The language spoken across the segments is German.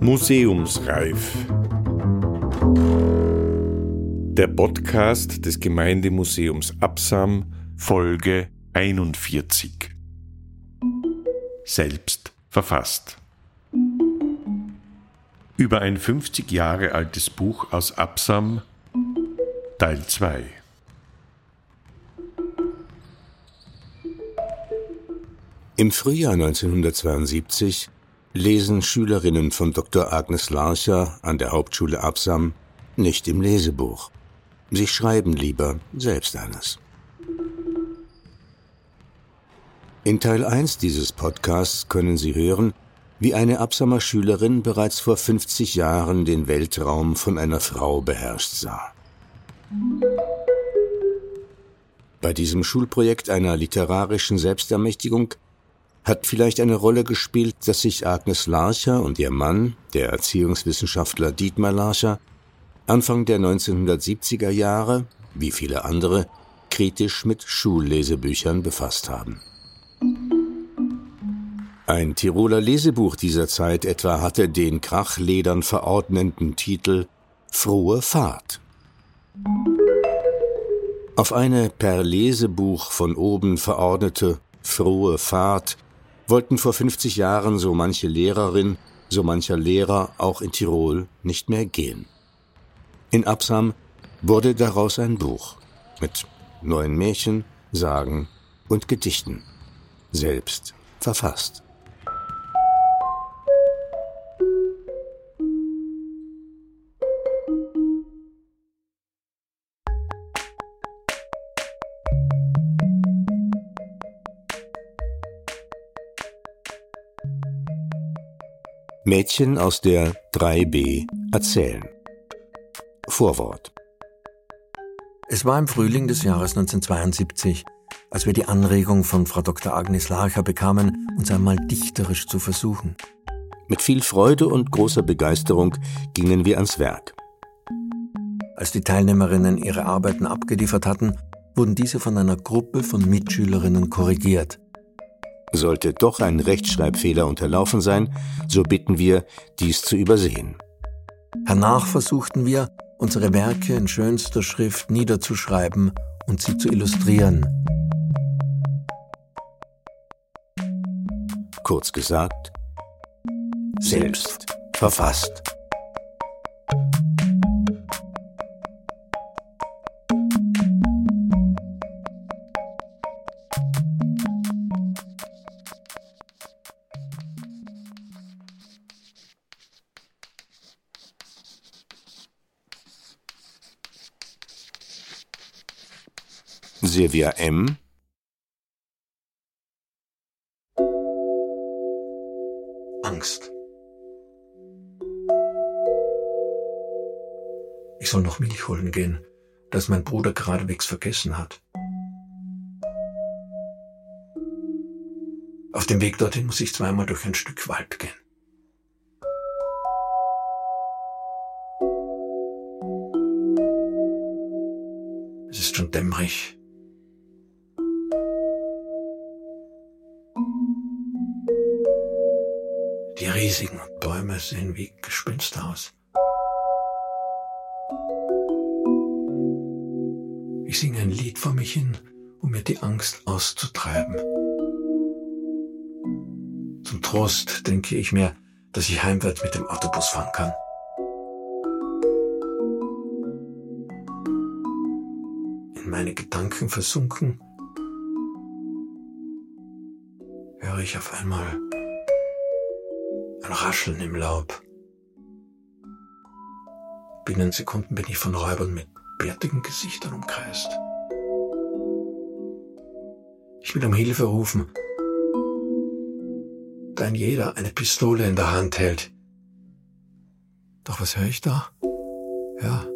Museumsreif. Der Podcast des Gemeindemuseums Absam, Folge 41. Selbst verfasst. Über ein 50 Jahre altes Buch aus Absam, Teil 2. Im Frühjahr 1972 lesen Schülerinnen von Dr. Agnes Larcher an der Hauptschule Absam nicht im Lesebuch. Sie schreiben lieber selbst eines. In Teil 1 dieses Podcasts können Sie hören, wie eine Absamer Schülerin bereits vor 50 Jahren den Weltraum von einer Frau beherrscht sah. Bei diesem Schulprojekt einer literarischen Selbstermächtigung hat vielleicht eine Rolle gespielt, dass sich Agnes Larcher und ihr Mann, der Erziehungswissenschaftler Dietmar Larcher, Anfang der 1970er Jahre, wie viele andere, kritisch mit Schullesebüchern befasst haben. Ein Tiroler Lesebuch dieser Zeit etwa hatte den Krachledern verordnenden Titel Frohe Fahrt. Auf eine per Lesebuch von oben verordnete Frohe Fahrt wollten vor 50 Jahren so manche Lehrerin, so mancher Lehrer auch in Tirol nicht mehr gehen. In Absam wurde daraus ein Buch mit neuen Märchen, Sagen und Gedichten, selbst verfasst. Mädchen aus der 3b erzählen. Vorwort. Es war im Frühling des Jahres 1972, als wir die Anregung von Frau Dr. Agnes Larcher bekamen, uns einmal dichterisch zu versuchen. Mit viel Freude und großer Begeisterung gingen wir ans Werk. Als die Teilnehmerinnen ihre Arbeiten abgeliefert hatten, wurden diese von einer Gruppe von Mitschülerinnen korrigiert. Sollte doch ein Rechtschreibfehler unterlaufen sein, so bitten wir, dies zu übersehen. Hernach versuchten wir, unsere Werke in schönster Schrift niederzuschreiben und sie zu illustrieren. Kurz gesagt, selbst verfasst. Silvia M. Angst. Ich soll noch Milch holen gehen, das mein Bruder geradewegs vergessen hat. Auf dem Weg dorthin muss ich zweimal durch ein Stück Wald gehen. Es ist schon dämmerig. Die riesigen Bäume sehen wie Gespenster aus. Ich singe ein Lied vor mich hin, um mir die Angst auszutreiben. Zum Trost denke ich mir, dass ich heimwärts mit dem Autobus fahren kann. In meine Gedanken versunken, höre ich auf einmal ein Rascheln im Laub. Binnen Sekunden bin ich von Räubern mit bärtigen Gesichtern umkreist. Ich will um Hilfe rufen, da ein jeder eine Pistole in der Hand hält. Doch was höre ich da? Ja.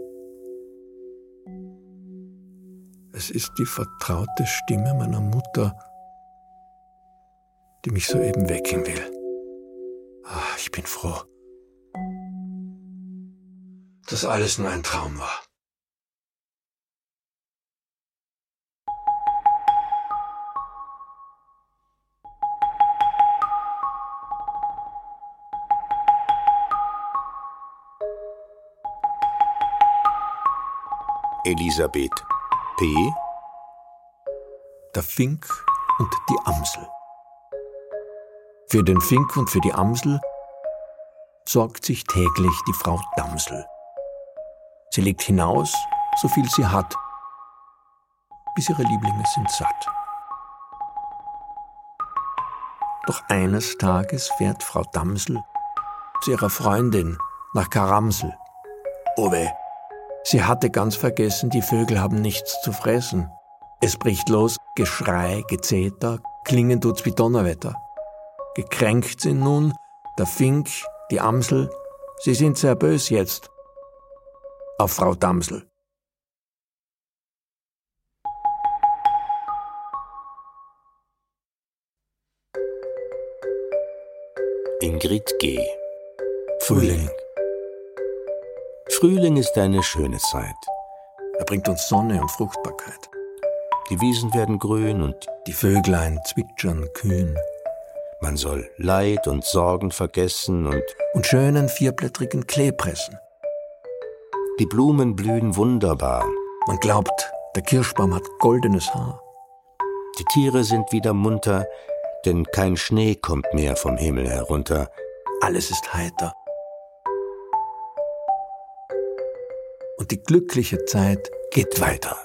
Es ist die vertraute Stimme meiner Mutter, die mich soeben wecken will bin froh, dass alles nur ein Traum war. Elisabeth P. Der Fink und die Amsel. Für den Fink und für die Amsel sorgt sich täglich die Frau Damsel. Sie legt hinaus, so viel sie hat, bis ihre Lieblinge sind satt. Doch eines Tages fährt Frau Damsel zu ihrer Freundin nach Karamsel. Oh weh, sie hatte ganz vergessen, die Vögel haben nichts zu fressen. Es bricht los, Geschrei, Gezeter, klingen tut's wie Donnerwetter. Gekränkt sind nun der Fink, die Amsel, sie sind sehr bös jetzt. Auf Frau Damsel. Ingrid G. Frühling. Frühling ist eine schöne Zeit. Er bringt uns Sonne und Fruchtbarkeit. Die Wiesen werden grün und Die Vöglein zwitschern kühn. Man soll Leid und Sorgen vergessen und Und schönen vierblättrigen Klee pressen. die Blumen blühen wunderbar. Man glaubt, der Kirschbaum hat goldenes Haar. Die Tiere sind wieder munter, denn kein Schnee kommt mehr vom Himmel herunter. Alles ist heiter. Und die glückliche Zeit geht weiter.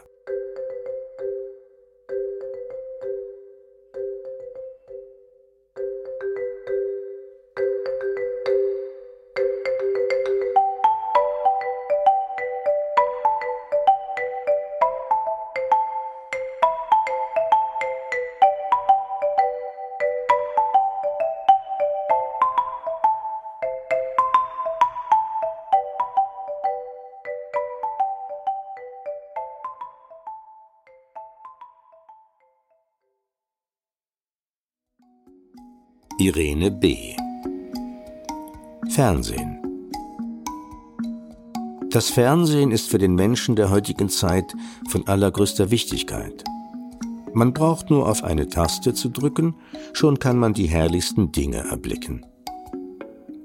Irene B. Fernsehen. Das Fernsehen ist für den Menschen der heutigen Zeit von allergrößter Wichtigkeit. Man braucht nur auf eine Taste zu drücken, schon kann man die herrlichsten Dinge erblicken.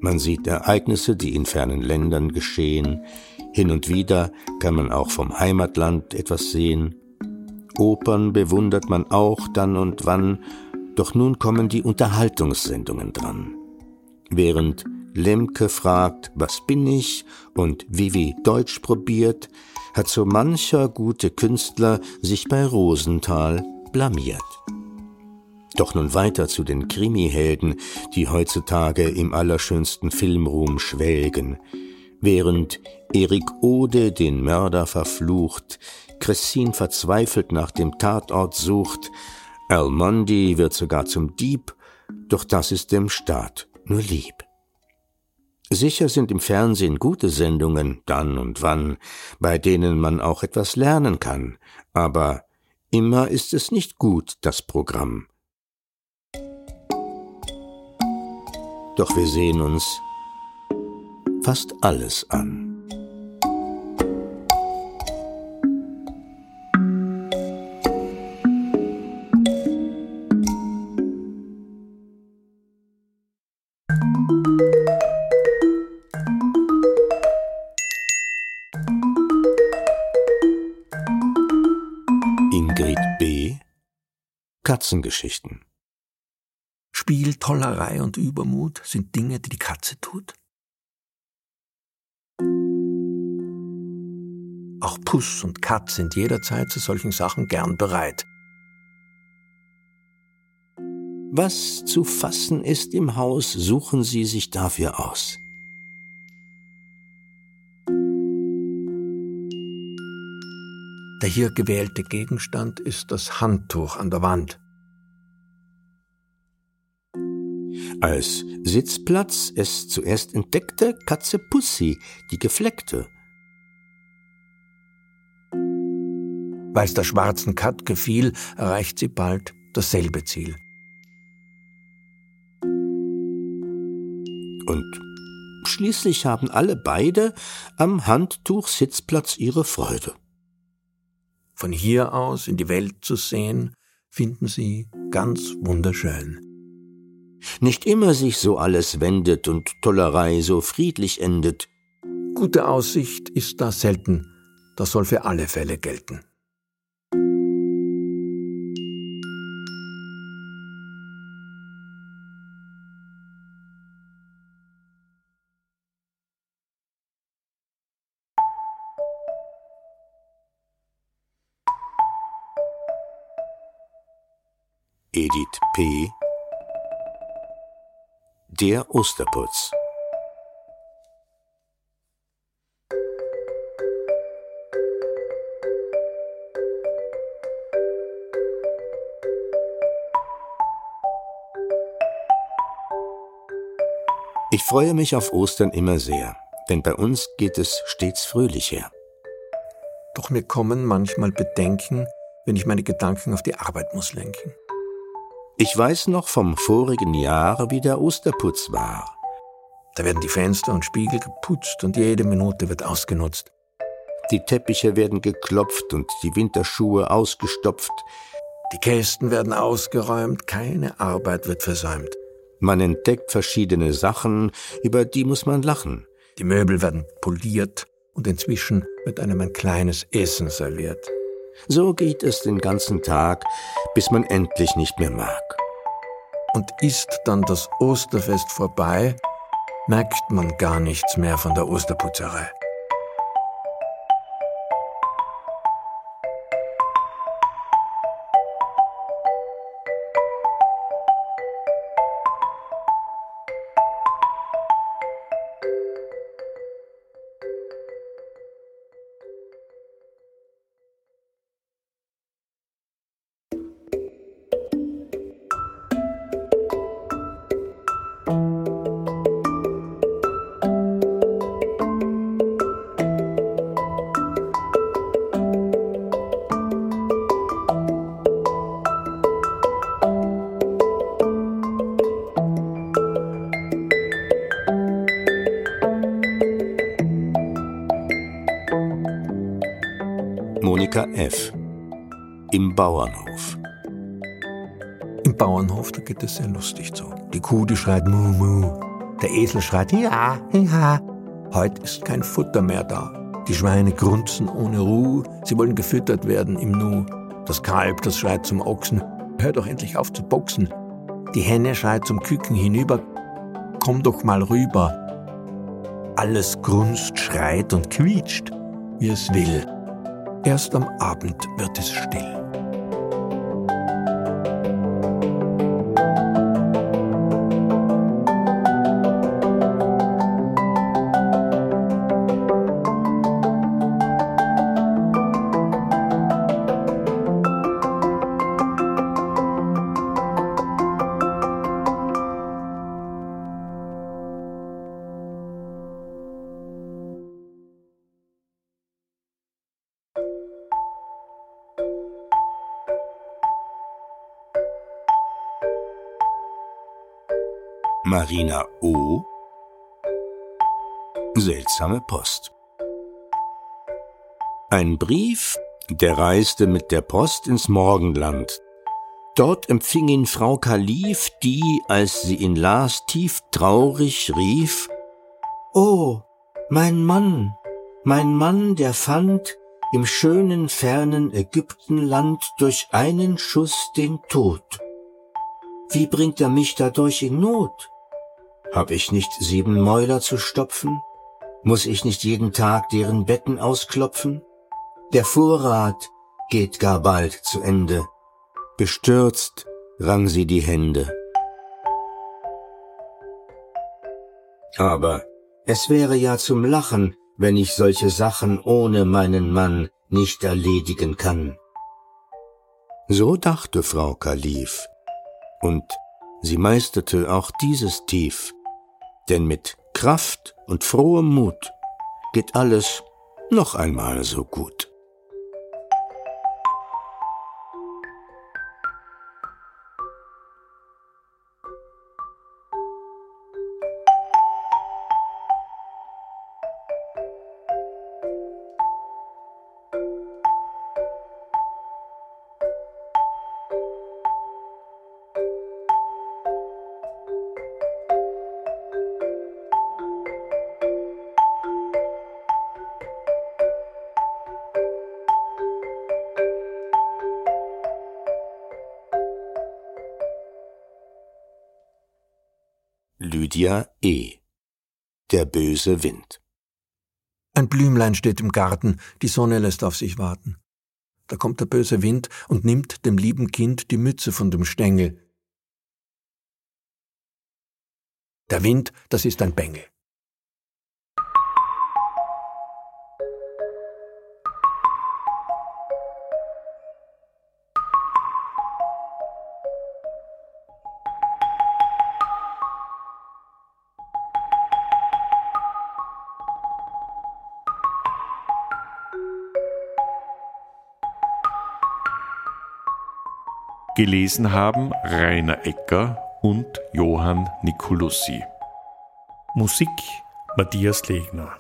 Man sieht Ereignisse, die in fernen Ländern geschehen, hin und wieder kann man auch vom Heimatland etwas sehen. Opern bewundert man auch dann und wann, doch nun kommen die Unterhaltungssendungen dran. Während Lemke fragt, was bin ich und Vivi Deutsch probiert, hat so mancher gute Künstler sich bei Rosenthal blamiert. Doch nun weiter zu den Krimihelden, die heutzutage im allerschönsten Filmruhm schwelgen. Während Erik Ode den Mörder verflucht, Cressin verzweifelt nach dem Tatort sucht, Almondi wird sogar zum Dieb, doch das ist dem Staat nur lieb. Sicher sind im Fernsehen gute Sendungen, dann und wann, bei denen man auch etwas lernen kann, aber immer ist es nicht gut, das Programm. Doch wir sehen uns fast alles an. Ingrid B. Katzengeschichten. Spiel, Tollerei und Übermut sind Dinge, die die Katze tut. Auch Puss und Katz sind jederzeit zu solchen Sachen gern bereit. Was zu fassen ist im Haus, suchen Sie sich dafür aus. Der hier gewählte Gegenstand ist das Handtuch an der Wand. Als Sitzplatz es zuerst entdeckte Katze Pussy, die gefleckte. Weil's der schwarzen Kat gefiel, erreicht sie bald dasselbe Ziel. Und schließlich haben alle beide am Handtuch Sitzplatz ihre Freude. Von hier aus in die Welt zu sehen, finden sie ganz wunderschön. Nicht immer sich so alles wendet und Tollerei so friedlich endet. Gute Aussicht ist da selten, Das soll für alle Fälle gelten. Edith P. Der Osterputz. Ich freue mich auf Ostern immer sehr, denn bei uns geht es stets fröhlich her. Doch mir kommen manchmal Bedenken, wenn ich meine Gedanken auf die Arbeit muss lenken. Ich weiß noch vom vorigen Jahr, wie der Osterputz war. Da werden die Fenster und Spiegel geputzt und jede Minute wird ausgenutzt. Die Teppiche werden geklopft und die Winterschuhe ausgestopft. Die Kästen werden ausgeräumt, keine Arbeit wird versäumt. Man entdeckt verschiedene Sachen, über die muss man lachen. Die Möbel werden poliert und inzwischen wird einem ein kleines Essen serviert. So geht es den ganzen Tag, bis man endlich nicht mehr mag. Und ist dann das Osterfest vorbei, merkt man gar nichts mehr von der Osterputzerei. Monika F. Im Bauernhof. Im Bauernhof, da geht es sehr lustig zu. Die Kuh, die schreit Mu Mu. Der Esel schreit Ja, ja. Heute ist kein Futter mehr da. Die Schweine grunzen ohne Ruhe. Sie wollen gefüttert werden im Nu. Das Kalb, das schreit zum Ochsen. Hör doch endlich auf zu boxen. Die Henne schreit zum Küken hinüber. Komm doch mal rüber. Alles grunzt, schreit und quietscht, wie es will. Erst am Abend wird es still. Marina O. Seltsame Post. Ein Brief, der reiste mit der Post ins Morgenland. Dort empfing ihn Frau Kalif, die, als sie ihn las, tief traurig rief Oh, mein Mann, mein Mann, der fand im schönen fernen Ägyptenland durch einen Schuss den Tod. Wie bringt er mich dadurch in Not? Hab ich nicht sieben Mäuler zu stopfen? Muss ich nicht jeden Tag deren Betten ausklopfen? Der Vorrat geht gar bald zu Ende. Bestürzt rang sie die Hände. Aber es wäre ja zum Lachen, wenn ich solche Sachen ohne meinen Mann nicht erledigen kann. So dachte Frau Kalif, und sie meisterte auch dieses tief, denn mit Kraft und frohem Mut geht alles noch einmal so gut. Lydia E. Der böse Wind. Ein Blümlein steht im Garten, die Sonne lässt auf sich warten. Da kommt der böse Wind und nimmt dem lieben Kind die Mütze von dem Stängel. Der Wind, das ist ein Bengel. Gelesen haben Rainer Ecker und Johann Nicolussi. Musik Matthias Legner.